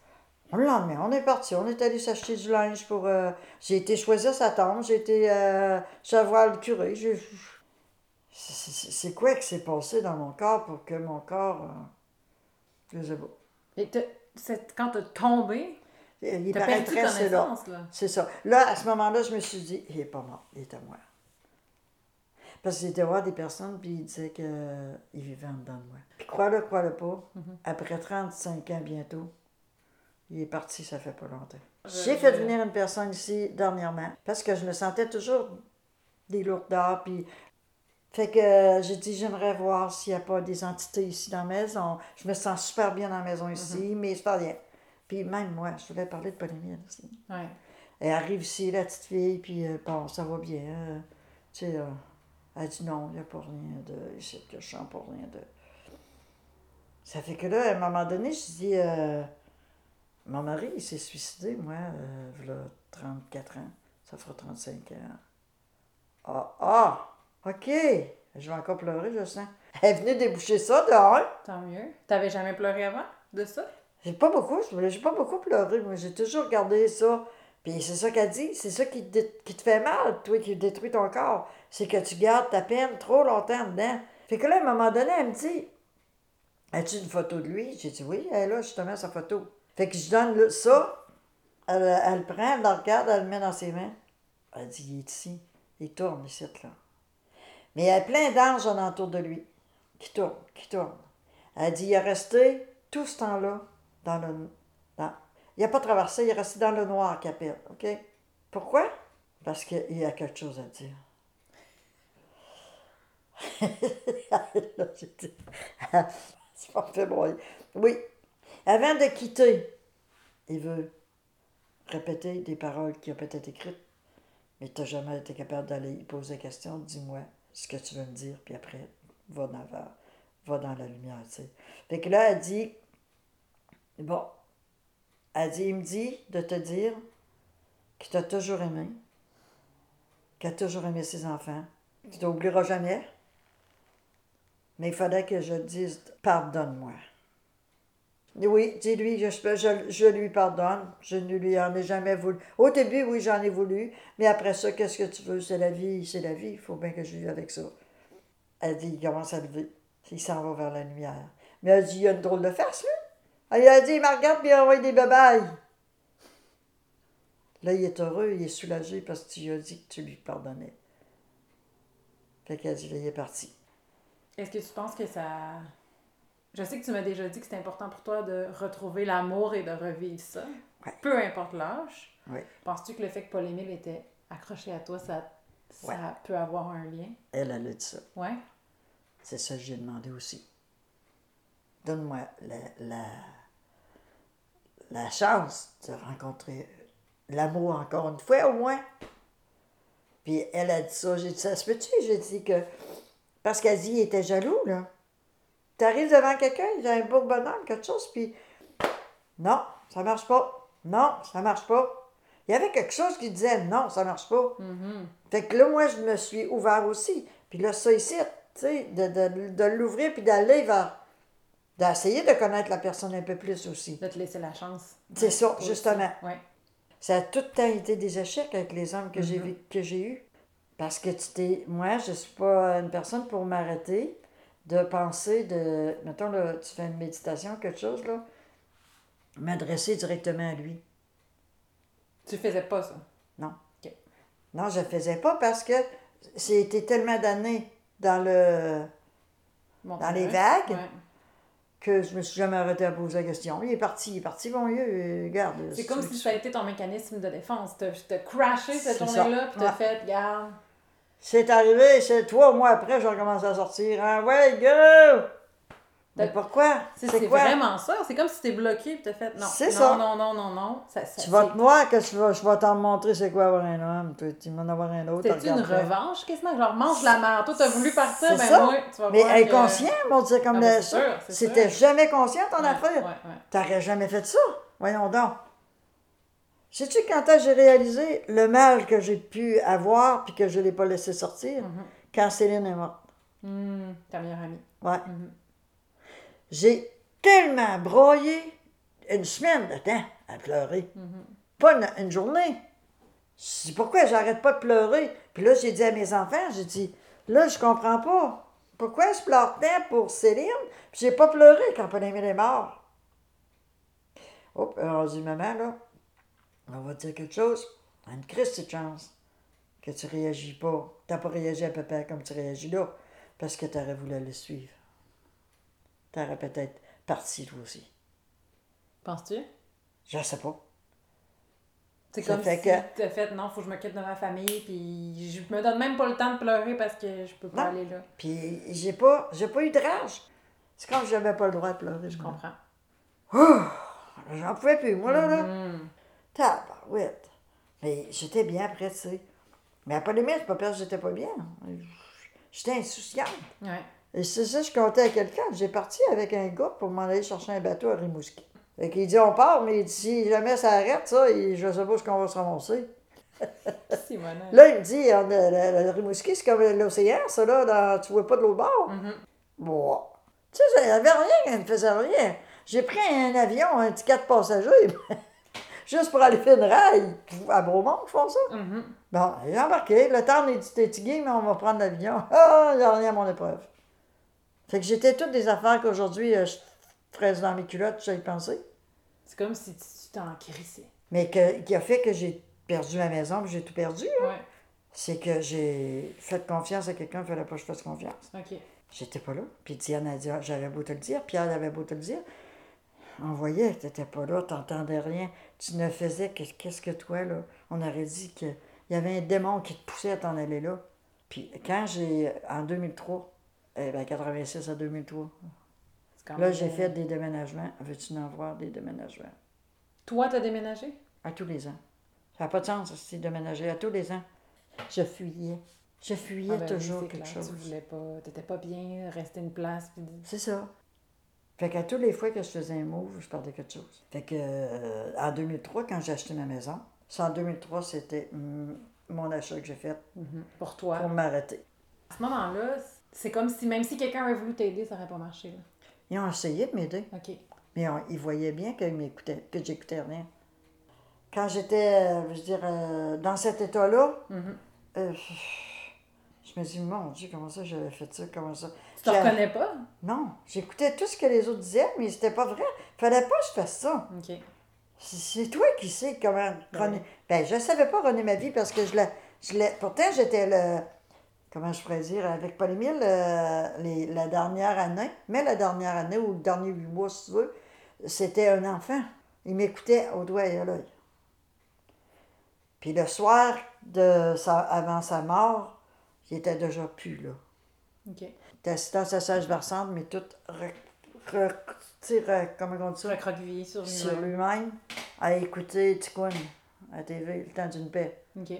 Le lendemain, on est parti. On est allé s'acheter du linge pour. Euh, j'ai été choisir sa tombe. J'ai été euh, voir le curé. C'est quoi qui s'est passé dans mon corps pour que mon corps. Je sais pas. Et quand t'as tombé, il paraîtrait, c'est là. C'est ça. Là, à ce moment-là, je me suis dit, il n'est pas mort, il est à moi. Parce que j'étais voir des personnes, puis ils disaient qu'il vivait en dedans de moi. Puis crois-le, crois-le pas, mm-hmm. après 35 ans bientôt, il est parti, ça fait pas longtemps. J'ai fait venir une personne ici dernièrement, parce que je me sentais toujours des lourdeurs, puis... Fait que j'ai dit, j'aimerais voir s'il n'y a pas des entités ici dans la maison. Je me sens super bien dans la maison ici, mm-hmm. mais c'est pas rien. Puis même moi, je voulais parler de Pauline aussi. Ouais. Elle arrive ici, la petite fille, puis euh, bon, ça va bien. Hein. tu sais, euh, elle dit non, il n'y a pas rien de. Ici, que je chante pas rien de. Ça fait que là, à un moment donné, je dis euh, Mon mari, il s'est suicidé, moi, il a 34 ans. Ça fera 35 ans. Ah, ah, OK. Je vais encore pleurer, je sens. Elle venait déboucher ça dehors. Tant mieux. T'avais jamais pleuré avant de ça? J'ai pas beaucoup, j'ai pas beaucoup pleuré, moi. J'ai toujours regardé ça. Puis c'est ça qu'elle dit, c'est ça qui te, qui te fait mal, toi, qui détruit ton corps. C'est que tu gardes ta peine trop longtemps dedans. Fait que là, à un moment donné, elle me dit As-tu une photo de lui? J'ai dit Oui, elle a justement sa photo. Fait que je donne ça, elle, elle le prend, elle le regarde, elle le met dans ses mains. Elle dit Il est ici. Il tourne ici, là. Mais il y a plein d'anges en entour de lui. qui tourne, qui tourne. Elle dit, il est resté tout ce temps-là dans le... Dans, il n'a pas traversé, il est resté dans le noir, Capel, OK? Pourquoi? Parce qu'il y a quelque chose à dire. Ça m'a fait. Oui. Avant de quitter, il veut répéter des paroles qu'il a peut-être écrites, mais tu n'as jamais été capable d'aller poser la question. Dis-moi ce que tu veux me dire, puis après, va dans, va, va dans la lumière, tu sais. Fait que là, elle dit, bon, elle dit, il me dit de te dire qu'il t'a toujours aimé, qu'il a toujours aimé ses enfants, qu'il ne t'oubliera jamais, mais il fallait que je dise, pardonne-moi. Oui, dis-lui, je, lui pardonne. Je ne lui en ai jamais voulu. Au début, oui, j'en ai voulu. Mais après ça, qu'est-ce que tu veux? C'est la vie, c'est la vie. Il faut bien que je vive avec ça. Elle dit, il commence à lever. Il s'en va vers la lumière. Mais elle dit, il a une drôle de face, lui. Elle a dit, il me regarde puis il a envoyé des babayes. Là, il est heureux, il est soulagé parce que tu lui as dit que tu lui pardonnais. Fait qu'elle dit, là, il est parti. Est-ce que tu penses que ça je sais que tu m'as déjà dit que c'était important pour toi de retrouver l'amour et de revivre ça. Peu importe l'âge. Penses-tu que le fait que Paul-Émile était accroché à toi, ça, ça peut avoir un lien? Elle, elle a dit ça. Ouais. C'est ça que j'ai demandé aussi. Donne-moi la, la, la chance de rencontrer l'amour encore une fois, au moins. Puis elle a dit ça. J'ai dit, ça se peut-tu? J'ai dit que. Parce qu'elle dit, il était jaloux, là. Tu arrives devant quelqu'un, il a un beau bonhomme, quelque chose, puis non, ça marche pas. Non, ça marche pas. Il y avait quelque chose qui disait non, ça marche pas. Mm-hmm. Fait que là, moi, je me suis ouvert aussi. Puis là, ça ici, tu sais, de, de, de l'ouvrir puis d'aller vers. D'essayer de connaître la personne un peu plus aussi. De te laisser la chance. C'est ça, justement. Ouais. Ça a tout le temps été des échecs avec les hommes que j'ai j'ai eus. Parce que tu t'es. Moi, je suis pas une personne pour m'arrêter de penser, de. Mettons, là, tu fais une méditation, quelque chose, là, m'adresser directement à lui. Tu faisais pas ça? Non. Non, je faisais pas parce que c'était tellement d'années dans le. dans les vagues. Que je me suis jamais arrêté à poser la question. Il est parti, il est parti, bon Dieu, regarde. C'est comme si ça a été ton mécanisme de défense. T'as crashé cette journée-là, puis t'as fait, regarde, c'est arrivé, c'est trois mois après, j'ai recommencé à sortir. Hein? Ouais, go! Mais pourquoi? C'est vraiment ça. C'est comme si t'es bloqué et t'as fait non. C'est ça. Non, non, non, non, Ça, tu vas te voir que je vais, je vais t'en montrer c'est quoi avoir un homme. Tu vas en avoir un autre. C'est une revanche quasiment. Genre, mange la merde. Toi, t'as voulu partir, ben moi, tu vas Mais voir. Inconscient, mon Dieu, comme ah, C'était jamais conscient ton affaire. T'aurais jamais fait ça. Voyons donc. Sais-tu quand j'ai réalisé le mal que j'ai pu avoir puis que je ne l'ai pas laissé sortir? Mhm. Quand Céline est morte. Mmh, ta meilleure amie. Ouais. Mhm. J'ai tellement broyé une semaine de temps à pleurer. Mhm. Pas une, journée. C'est pourquoi j'arrête pas de pleurer. Puis là, j'ai dit à mes enfants, j'ai dit, là, je comprends pas. Pourquoi je pleure tant pour Céline? Puis j'ai pas pleuré quand Paul-Émile est mort. Oh, on dit, maman, là, on va dire quelque chose, une crise de chance que tu réagis pas. Tu n'as pas réagi à papa comme tu réagis là, parce que tu aurais voulu le suivre. Tu aurais peut-être parti toi aussi. Penses-tu? Je sais pas. C'est comme si que... tu as fait, non, faut que je m'occupe de ma famille, puis je me donne même pas le temps de pleurer parce que je peux pas aller là. Puis j'ai pas, j'ai pas eu de rage. C'est comme si j'avais pas le droit de pleurer. Je comprends. J'en pouvais plus, moi, là, là. Mm-hmm. Tabarouette. Mais j'étais bien après, tu sais. Mais à Polymère, c'est pas parce que j'étais pas bien. J'étais insouciante. Ouais. Et c'est ça, je comptais à quelqu'un. J'ai parti avec un gars pour m'en aller chercher un bateau à Rimouski. Fait qu'il dit on part, mais si jamais ça arrête, ça, je sais pas ce qu'on va se ramasser. là, il me dit le, Rimouski, c'est comme l'océan, ça, là, dans, tu vois pas de l'autre bord? Mm-hmm. Bon. Tu sais, ça avait rien, elle ne faisait rien. J'ai pris un avion, un ticket de passager. juste pour aller faire une rail. À Bromont, ils font ça. Mm-hmm. Bon, j'ai embarqué. Le temps est fatigué, mais on va prendre l'avion. Ah, il n'y a rien à mon épreuve. Fait que j'étais toutes des affaires qu'aujourd'hui, euh, je ferais dans mes culottes, j'ai pensé. C'est comme si tu t'en crissais. Mais que, qui a fait que j'ai perdu ma maison, j'ai tout perdu. Ouais. C'est que j'ai fait confiance à quelqu'un, il fallait pas que je fasse confiance. OK. J'étais pas là. Puis Diane a dit, Ah, j'avais beau te le dire, Pierre avait beau te le dire. On voyait que t'étais pas là, t'entendais rien. Tu ne faisais que qu'est-ce que toi, là? On aurait dit qu'il y avait un démon qui te poussait à t'en aller là. Puis quand j'ai, en 2003, eh ben 86 à 2003, C'est quand là, j'ai fait des déménagements. Veux-tu en voir des déménagements? Toi, t'as déménagé? À tous les ans. Ça n'a pas de sens, c'est déménager à tous les ans. Je fuyais. Je fuyais Ah ben toujours quelque clair, chose. Tu voulais pas, t'étais pas bien, rester une place. Puis... C'est ça. Fait qu'à toutes les fois que je faisais un move, je perdais quelque chose. Fait que euh, en 2003, quand j'ai acheté ma maison, ça en 2003, c'était mm, mon achat que j'ai fait Mhm. Pour toi. pour m'arrêter. À ce moment-là, c'est comme si même si quelqu'un avait voulu t'aider, ça n'aurait pas marché. Là. Ils ont essayé de m'aider, OK. mais on- ils voyaient bien m'écoutaient, que j'écoutais rien. Quand j'étais, je veux dire, euh, dans cet état-là, Mhm. euh, je me dis, mon Dieu, comment ça j'avais fait ça, comment ça? Tu te reconnais pas? Non, j'écoutais tout ce que les autres disaient, mais c'était pas vrai. Fallait pas que je fasse ça. OK. C'est- toi qui sais comment René. Ben, je savais pas René ma vie parce que je l'ai. Je l'ai pourtant, j'étais le. Comment je pourrais dire, avec Paul-Émile, euh, les- la dernière année, mais la dernière année ou le dernier huit mois, si tu veux, c'était un enfant. Il m'écoutait au doigt et à l'œil. Puis le soir, de sa, avant sa mort, il était déjà plus là. OK. Il était assis dans sa sage versante, mais tout. Re, comment on dit ça? recroquevillé sur sur lui-même. lui-même à écouter Ticoun à TV, le temps d'une paix. OK.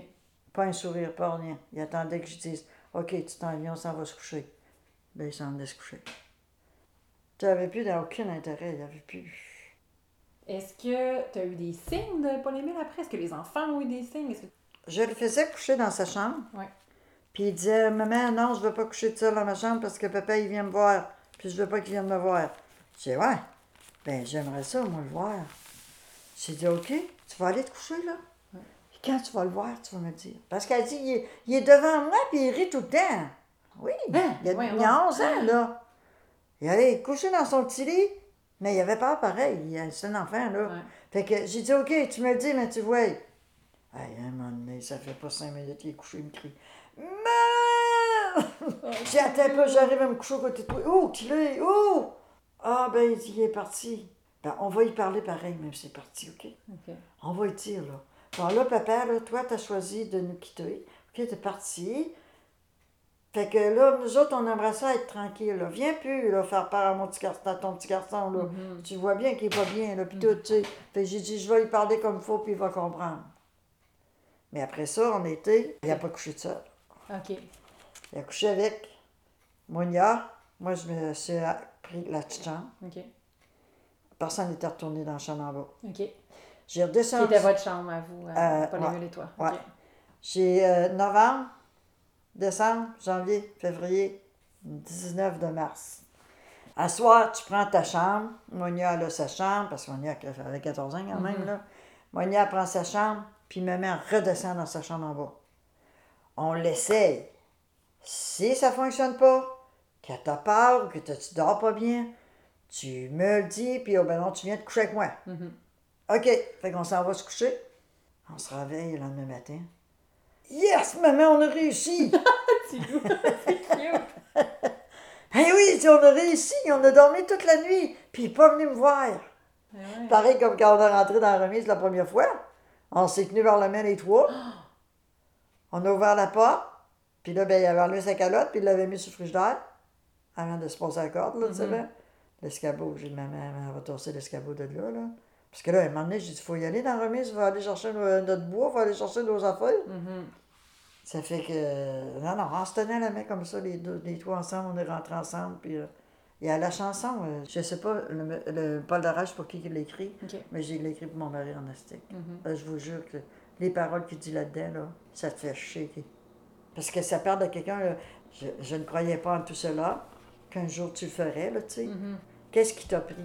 Pas un sourire, pas rien. Il attendait que je dise Ok, tu t'en viens, on s'en va se coucher. Ben, il s'en allait se coucher. Tu n'avais plus aucun intérêt, il n'y avait plus. Est-ce que tu as eu des signes de Paul-Émile après? Est-ce que les enfants ont eu des signes? Que- Je le faisais coucher dans sa chambre. Ouais. Puis il disait Maman, non, je veux pas coucher tout seul dans ma chambre parce que papa, il vient me voir. Puis je veux pas qu'il vienne me voir. Je dis Ouais, ben, j'aimerais ça, moi, le voir. J'ai dit Ok, tu vas aller te coucher, là. Puis quand tu vas le voir, tu vas me le dire. Parce qu'elle dit il est, il est devant moi, puis il rit tout le temps. Oui, Hein? il, a, il a donc. 11 ans, là. Il allait coucher dans son petit lit, mais il avait pas pareil. Il- C'est un enfant, là. Ouais. Fait que j'ai dit, OK, tu me le dis, mais tu vois. Hey, à un moment donné, ça fait pas cinq minutes qu'il est couché, il me crie. Maman! J'ai attends pas, j'arrive à me coucher à côté de toi. Oh, qu'il est? Oh! Ah, ben, il il est parti. Ben, on va y parler pareil, même si c'est parti, OK? OK. On va y dire, là. Bon, là, papa, là, toi, t'as choisi de nous quitter. OK, t'es parti. Fait que là, nous autres, on aimerait ça être tranquille, là. Viens plus, là, faire part à mon petit garçon, à ton petit garçon, là. Tu vois bien qu'il est pas bien, là, puis tout, tu sais. Fait que j'ai dit, je vais lui parler comme il faut, puis il va comprendre. Mais après ça, on était, il n'a pas couché de seul. OK. Il a couché avec Monia. Moi, je me suis pris la petite chambre. OK. Personne n'était retourné dans la chambre en bas. OK. J'ai redescendu. était votre chambre à vous, à Euh, ouais. et toi? Ouais. OK. J'ai euh, novembre, décembre, janvier, février, 19 de mars. À soir, tu prends ta chambre. Monia, elle a sa chambre, parce que Monia elle avait 14 ans quand même. Là. Monia prend sa chambre, puis maman redescend dans sa chambre en bas. On l'essaye. Si ça fonctionne pas, que t'as peur ou que tu dors pas bien, tu me le dis, puis oh ben non, tu viens te coucher avec moi. Mhm. OK. Fait qu'on s'en va se coucher. On se réveille le lendemain matin. Yes, maman, on a réussi! C'est cute. Eh oui, on a réussi, on a dormi toute la nuit, puis il est pas venu me voir. Ouais. Pareil comme quand on est rentré dans la remise la première fois. On s'est tenu vers la main les trois. On a ouvert la porte, puis là, ben, il avait enlevé sa calotte, puis il l'avait mis sur le frigidaire, avant de se passer la corde, là, tu savais. L'escabeau, j'ai dit, maman, elle va l'escabeau de là, là. Parce que là, à un moment donné, j'ai dit, faut y aller dans la remise, il faut aller chercher notre bois, il faut aller chercher nos affaires. Mhm. Ça fait que. Non, non, on se tenait la main comme ça, les, deux, les trois ensemble, on est rentrés ensemble. Puis euh, il y a la chanson, euh, je sais pas, le, le Paul Darage pour qui il l'a écrit, OK. mais j'ai écrit pour mon mari en astique. Mhm. Euh, je vous jure que les paroles qu'il dit là-dedans, là, ça te fait shaker. Parce que ça parle de quelqu'un, je, je ne croyais pas en tout cela, qu'un jour tu le ferais, là, tu sais. Mhm. Qu'est-ce qui t'a pris?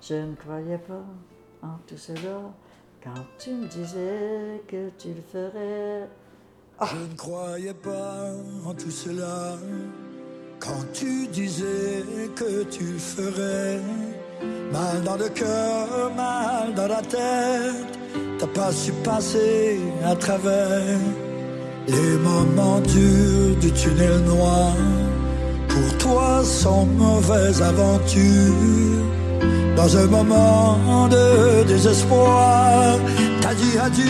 Je ne croyais pas en tout cela, quand tu me disais que tu le ferais. Je ne croyais pas en tout cela quand tu disais que tu le ferais. Mal dans le cœur, mal dans la tête, t'as pas su passer à travers les moments durs du tunnel noir. pour toi sans mauvaise aventure. Dans un moment de désespoir, t'as dit adieu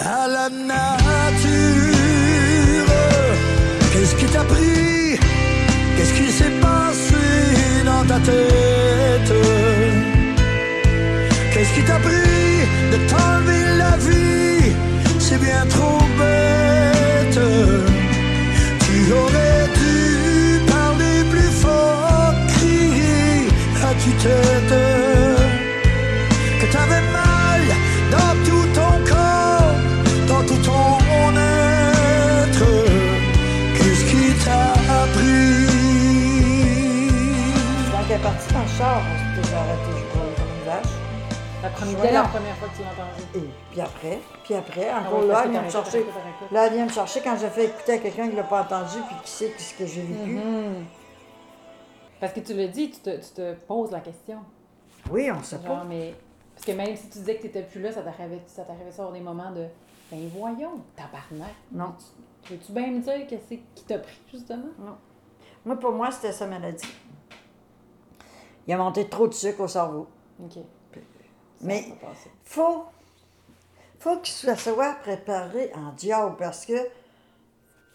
à la nature. Qu'est-ce qui t'a pris? Qu'est-ce qui s'est passé dans ta tête? Qu'est-ce qui t'a pris de t'enlever la vie? C'est bien trop que t'avais mal dans tout ton corps, dans tout ton être. Qu'est-ce qui t'a pris Quand elle est partie dans le char, on s'était arrêté, je crois, comme une vache. La première, la première fois que tu l'as entendu. Et puis après, puis après, Ah encore ouais, là, elle vient me chercher. Là, elle vient me chercher quand j'ai fait écouter à quelqu'un qui l'a pas entendu puis qui sait ce que j'ai vécu. Mhm. Parce que tu le dis, tu te, tu te poses la question. Oui, on Genre, pas. mais. Parce que même si tu disais que tu n'étais plus là, ça t'arrivait ça avoir des moments de. Ben voyons, tabarnak. Non. Veux-tu bien me dire que c'est qui t'a pris, justement? Moi, pour moi, c'était sa maladie. Il a monté trop de sucre au cerveau. OK. Ça Mais- faut, faut qu'il soit soit préparé en diable parce que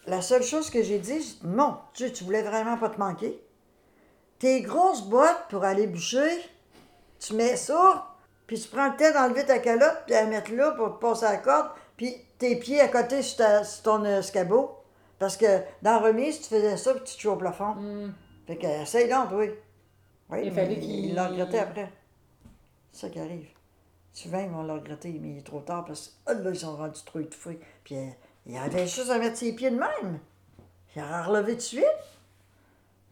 la seule chose que j'ai dit, j'ai dit, mon Dieu, tu voulais vraiment pas te manquer? Tes grosses boîtes pour aller boucher, tu mets ça, puis tu prends le temps d'enlever ta calotte, puis la mettre là pour passer la corde, puis tes pieds à côté sur, ta- sur ton euh, escabeau. Parce que dans la remise, tu faisais ça, puis tu te au plafond. Hmm. Fait que, essaye donc, oui. Oui, Il mais fallait il qu'il- l'a regretté après. C'est ça qui arrive. Souvent, ils vont le regretter, mais il est trop tard parce que ah, là, ils sont rendus trop étouffés. Puis euh, il avait juste à mettre ses pieds de même. Il a relevé de suite.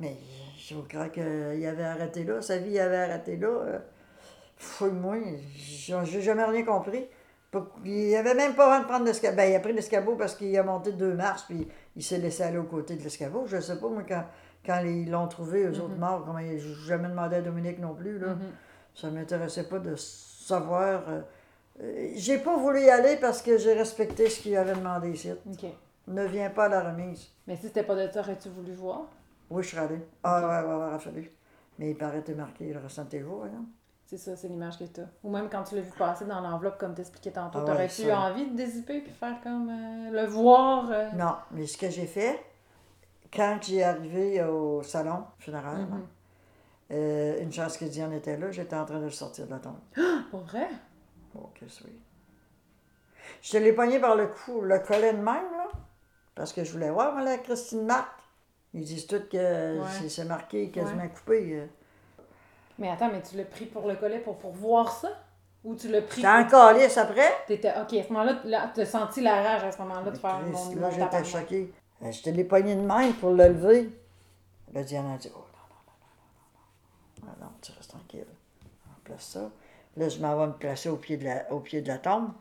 Mais je crois qu'il avait arrêté là. Sa vie avait arrêté là. Euh, Fouille-moi, j'ai jamais rien compris. Il avait même pas envie de prendre l'escabeau. Ben, il a pris l'escabeau parce qu'il a monté deux marches, puis il s'est laissé aller aux côtés de l'escabeau. Je sais pas, moi, quand, quand ils l'ont trouvé, eux autres morts, comment ils- j'ai jamais demandé à Dominique non plus. Là. Mhm. Ça ne m'intéressait pas de savoir. euh, euh, j'ai pas voulu y aller parce que j'ai respecté ce qu'il avait demandé ici. Ne viens pas à la remise. Mais si c'était pas de ça, aurais-tu voulu voir? Oui, je serais allé. Ah, ouais, ouais, ouais, il. Mais il paraît que marqué le restant de tes jours, hein. C'est ça, c'est l'image que t'as. Ou même quand tu l'as vu passer dans l'enveloppe, comme t'expliquais tantôt, Ah ouais, t'aurais-tu ça. envie de dézipper puis faire comme euh, le voir? euh? Non, mais ce que j'ai fait, quand j'ai arrivé au salon funéraire, Mhm. euh, une chance que Diane était là, j'étais en train de le sortir de la tombe. Pour vrai? Oh, que oui. Je te l'ai pogné par le cou, le collet de même, là, parce que je voulais voir, la Christine Marc. Ils disent tous que Ouais. c'est- marqué quasiment coupé. euh. Mais attends, mais tu l'as pris pour le collet pour, pour voir ça? Ou tu l'as pris J'étais en calice après. T'étais... Ok, à ce moment-là, là, t'as senti la rage à ce moment-là de faire mon, là, j'étais choquée. Euh, Je te l'ai pogné de même pour le lever. Là, Diane a dit Oh non, non, non, non, non, non, non, tu restes tranquille. On place ça. Là, je m'en vais me placer au pied de la, au pied de la tombe.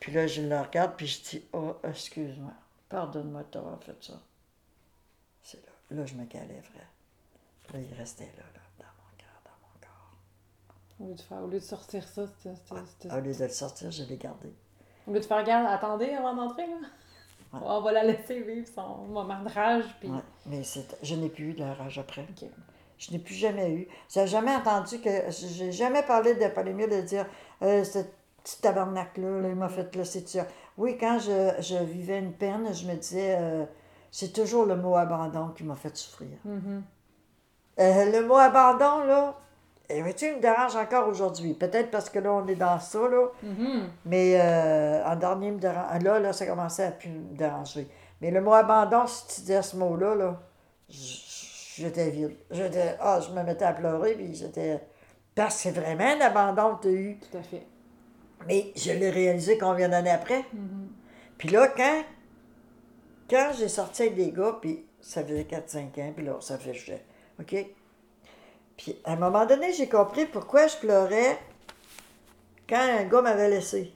Puis là, je le regarde, puis je dis Oh, excuse-moi, pardonne-moi de t'avoir fait ça. C'est là. Là, je me. Puis là, il restait là, là, dans mon cœur, dans mon corps. Au lieu de, faire, au lieu de sortir ça, c'était... Au lieu de le sortir, je l'ai gardé. Au lieu de faire garde, attendez avant d'entrer, là. Ouais. On va la laisser vivre son moment de rage, puis... Ouais, Mais c'est- je n'ai plus eu de rage après. Je n'ai plus jamais eu. J'ai jamais entendu que. J'ai jamais parlé de Paulina de dire euh, ce petit tabarnak-là, là, il m'a fait laisser ça. Oui, quand je, je vivais une peine, je me disais euh, c'est toujours le mot abandon qui m'a fait souffrir. Mhm. Euh, le mot abandon, là, eh, vois-tu, il me dérange encore aujourd'hui? Peut-être parce que là, on est dans ça, là. Mhm. Mais euh, en dernier, me dérange. Là, là, ça commençait à plus me déranger. Mais le mot abandon, si tu disais ce mot-là, là, j'étais vide. J'étais. Ah, je me mettais à pleurer, puis j'étais. Parce que c'est vraiment un abandon que tu as eu. Tout à fait. Mais je l'ai réalisé combien d'années après? Mhm. Puis là, quand, quand j'ai sorti avec des gars, puis ça faisait 4-5 ans, puis là, ça fait je OK? Puis à un moment donné, j'ai compris pourquoi je pleurais quand un gars m'avait laissé.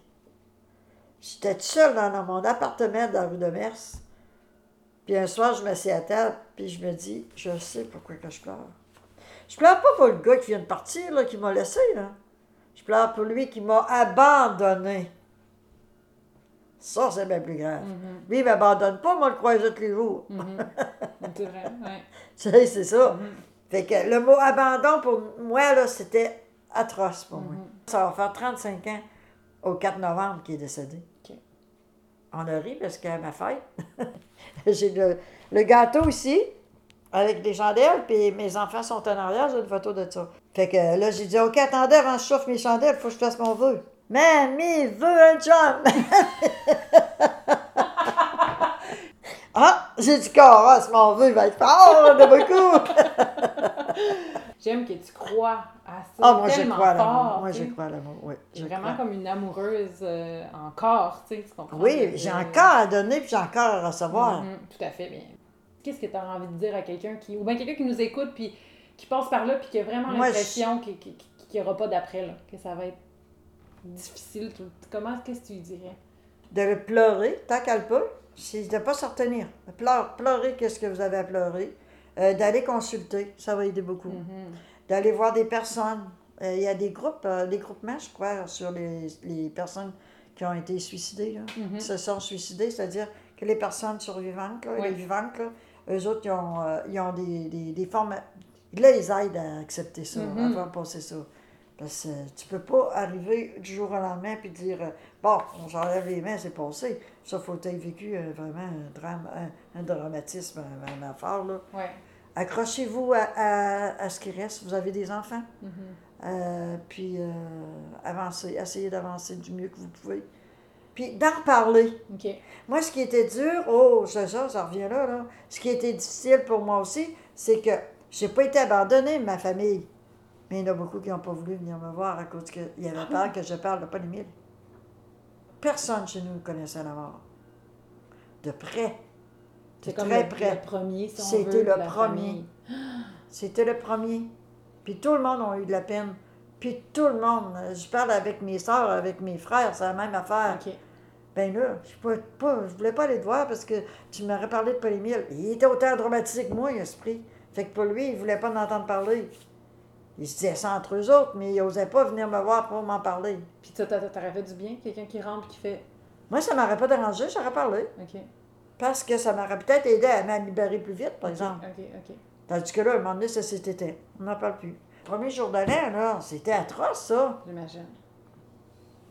J'étais seule dans, mon appartement dans la rue de Mers. Puis un soir, je m'assieds à table, puis je me dis, je sais pourquoi que je pleure. Je pleure pas pour le gars qui vient de partir, là, qui m'a laissé. Je pleure pour lui qui m'a abandonné. Ça, c'est bien plus grave. Lui, il m'abandonne pas, moi, le croiser tous les jours. C'est vrai, ouais. Tu sais, c'est ça. Fait que le mot abandon, pour moi, là, c'était atroce pour moi. Ça va faire 35 ans au 4 novembre qu'il est décédé. On a ri parce qu'à ma fête, j'ai le, le gâteau ici, avec des chandelles, puis mes enfants sont en arrière, j'ai une photo de ça. Fait que là, j'ai dit, OK, attendez, avant que je chauffe mes chandelles, il faut que je fasse mon vœu. Mamie veut un chum! ah, j'ai du carrosse, mon vœu, il va être fort, de beaucoup! J'aime que tu crois à ça. Ah, moi, je crois à l'amour. Moi, je crois à l'amour, oui. Je vraiment crois. comme une amoureuse euh, encore, tu sais, tu comprends? Oui, j'ai encore à donner, puis j'ai encore à recevoir. Mhm, tout à fait bien. Qu'est-ce que tu as envie de dire à quelqu'un qui. Ou bien quelqu'un qui nous écoute, puis qui passe par là, puis qui a vraiment l'impression qu'il n'y aura pas d'après, là, que ça va être difficile. Tout... Comment, qu'est-ce que tu lui dirais? de pleurer, tant qu'elle peut, c'est de ne pas se retenir. Pleurer, qu'est-ce que vous avez à pleurer? Euh, D'aller consulter, ça va aider beaucoup. Mhm. D'aller voir des personnes. Euh, Il y a des groupes, euh, des groupements, je crois, sur les, les personnes qui ont été suicidées, là, Mhm. qui se sont suicidées, c'est-à-dire que les personnes survivantes, là, Oui. les vivantes, là, eux autres, ils ont, ils ont des, des, des formes. Là, ils aident à accepter ça, Mhm. à faire passer ça. Parce que tu peux pas arriver du jour au lendemain puis dire euh, Bon, on s'enlève les mains, c'est passé. Ça, faut que tu vécu euh, vraiment un drame, un, un dramatisme, un affaire. Là. Ouais. Accrochez-vous à, à- à ce qui reste. Vous avez des enfants. Mhm. Euh, puis euh, avancez, essayez d'avancer du mieux que vous pouvez. Puis d'en reparler. OK. Moi, ce qui était dur, oh, c'est ça, ça revient là, là. Ce qui était difficile pour moi aussi, c'est que j'ai pas été abandonnée de ma famille. Mais il y en a beaucoup qui n'ont pas voulu venir me voir à cause qu'il y avait peur que je parle de Paul-Émile. Personne chez nous connaissait la mort. De près. De comme très le, près. le premier, si C'était le premier. C'était le premier. Puis tout le monde a eu de la peine. Puis tout le monde. Je parle avec mes soeurs, avec mes frères, c'est la même affaire. Ben là, je pas, je voulais pas aller te voir parce que tu m'aurais parlé de Paul-Émile. Il était autant dramatique que moi, esprit. Fait que pour lui, il voulait pas en entendre parler. Il se disait ça entre eux autres, mais il osait pas venir me voir pour m'en parler. Puis ça, t'a- t'aurais fait du bien? Quelqu'un qui rentre qui fait... Moi, ça m'aurait pas dérangé, j'aurais parlé. OK. Parce que ça m'aurait peut-être aidé à me libérer plus vite, par exemple. OK, OK. Tandis que là, à un moment donné, ça s'est éteint. On n'en parle plus. Premier jour de là, c'était atroce, ça. J'imagine.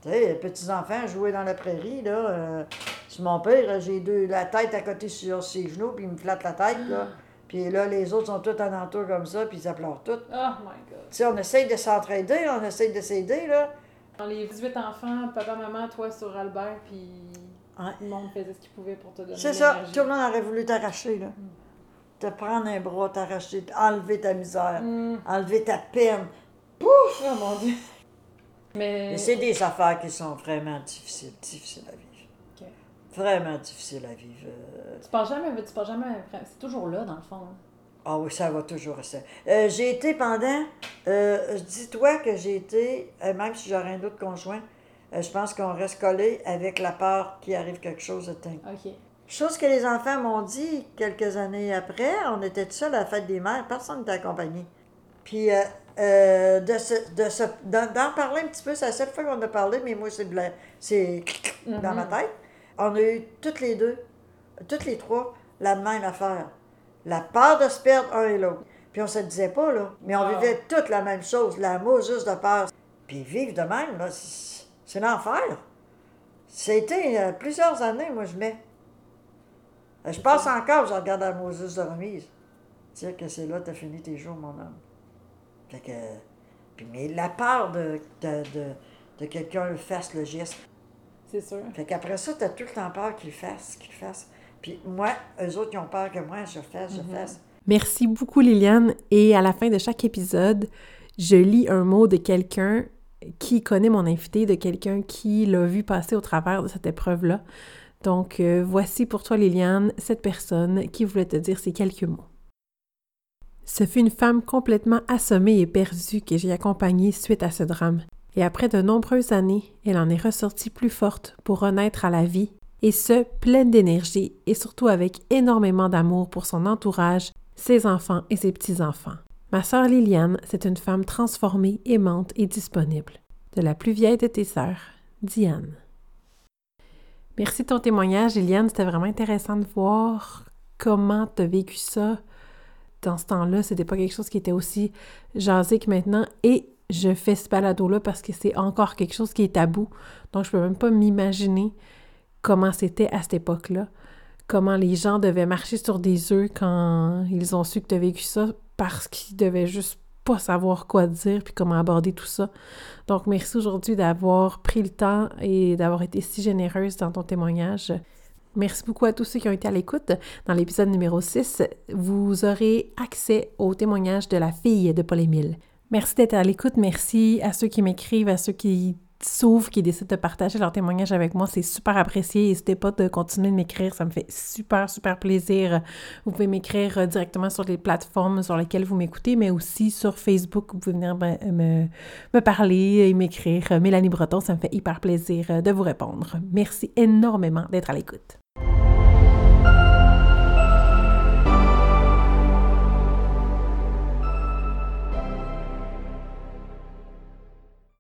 Tu sais, les petits-enfants jouaient dans la prairie, là. Euh, sur mon père, j'ai deux, la tête à côté sur ses genoux, puis il me flatte la tête, là. Puis là, les autres sont tous en entour comme ça, puis ils pleurent tous. Oh my God. Tu sais, on essaye de s'entraider, on essaye de s'aider, là. Dans les 18 enfants, papa, maman, toi sur Albert, puis tout le monde faisait ce qu'il pouvait pour te donner C'est ça, tout le monde aurait voulu t'arracher, là. Te prendre un bras, t'arracher, enlever ta misère, Hmm. enlever ta peine. Oh mon Dieu. Mais... Mais c'est des affaires qui sont vraiment difficiles, difficiles à vivre. Vraiment difficiles à vivre. euh. Tu penses jamais, tu penses jamais, c'est toujours là dans le fond. hein. Ah oui, ça va toujours rester. Euh, j'ai été pendant, euh, dis-toi que j'ai été, euh, même si j'aurais un autre conjoint, je pense qu'on reste collé avec la peur qu'il arrive quelque chose de dingue. Ok. Chose que les enfants m'ont dit quelques années après, on était tout seul à la fête des mères, personne n'était accompagné. Puis de ce, de ce, d'en, parler un petit peu, c'est la seule fois qu'on a parlé, mais moi c'est, c'est dans ma tête. On a eu toutes les deux, toutes les trois, la même affaire. La peur de se perdre un et l'autre. Puis on se le disait pas, là. Mais on Wow. vivait toute la même chose, l'amour juste de peur. Puis vivre de même, là, c'est, l'enfer. C'était euh, plusieurs années, moi, je mets. Je passe encore, je regarde la Moses de remise. Dire que c'est là que tu as fini tes jours, mon homme. Fait que. Puis, mais la peur de, de, de, de quelqu'un fasse le geste. C'est sûr. Fait qu'après ça, tu as tout le temps peur qu'il le fasse, qu'il le fasse. Puis moi, eux autres, ils ont peur que moi, je fasse, je fasse. Merci beaucoup, Liliane. Et à la fin de chaque épisode, je lis un mot de quelqu'un qui connaît mon invité, de quelqu'un qui l'a vu passer au travers de cette épreuve-là. Donc, euh, voici pour toi, Liliane, cette personne qui voulait te dire ces quelques mots. Ce fut une femme complètement assommée et perdue que j'ai accompagnée suite à ce drame. Et après de nombreuses années, elle en est ressortie plus forte pour renaître à la vie, et ce, pleine d'énergie et surtout avec énormément d'amour pour son entourage, ses enfants et ses petits-enfants. Ma sœur Liliane, c'est une femme transformée, aimante et disponible. De la plus vieille de tes sœurs, Diane. Merci de ton témoignage, Liliane. C'était vraiment intéressant de voir comment tu as vécu ça dans ce temps-là. C'était pas quelque chose qui était aussi jasé que maintenant. Et je fais ce balado-là parce que c'est encore quelque chose qui est tabou. Donc, je peux même pas m'imaginer comment c'était à cette époque-là. Comment les gens devaient marcher sur des œufs quand ils ont su que tu as vécu ça parce qu'ils devaient juste pas savoir quoi dire puis comment aborder tout ça. Donc, merci aujourd'hui d'avoir pris le temps et d'avoir été si généreuse dans ton témoignage. Merci beaucoup à tous ceux qui ont été à l'écoute. Dans l'épisode numéro 6, vous aurez accès au témoignage de la fille de Paul-Émile. Merci d'être à l'écoute. Merci à ceux qui m'écrivent, à ceux qui s'ouvrent, qui décident de partager leur témoignage avec moi. C'est super apprécié. N'hésitez pas de continuer de m'écrire. Ça me fait super, super plaisir. Vous pouvez m'écrire euh, directement sur les plateformes sur lesquelles vous m'écoutez, mais aussi sur Facebook. Vous pouvez venir me, me parler et m'écrire. Mélanie Breton, ça me fait hyper plaisir euh, de vous répondre. Merci énormément d'être à l'écoute.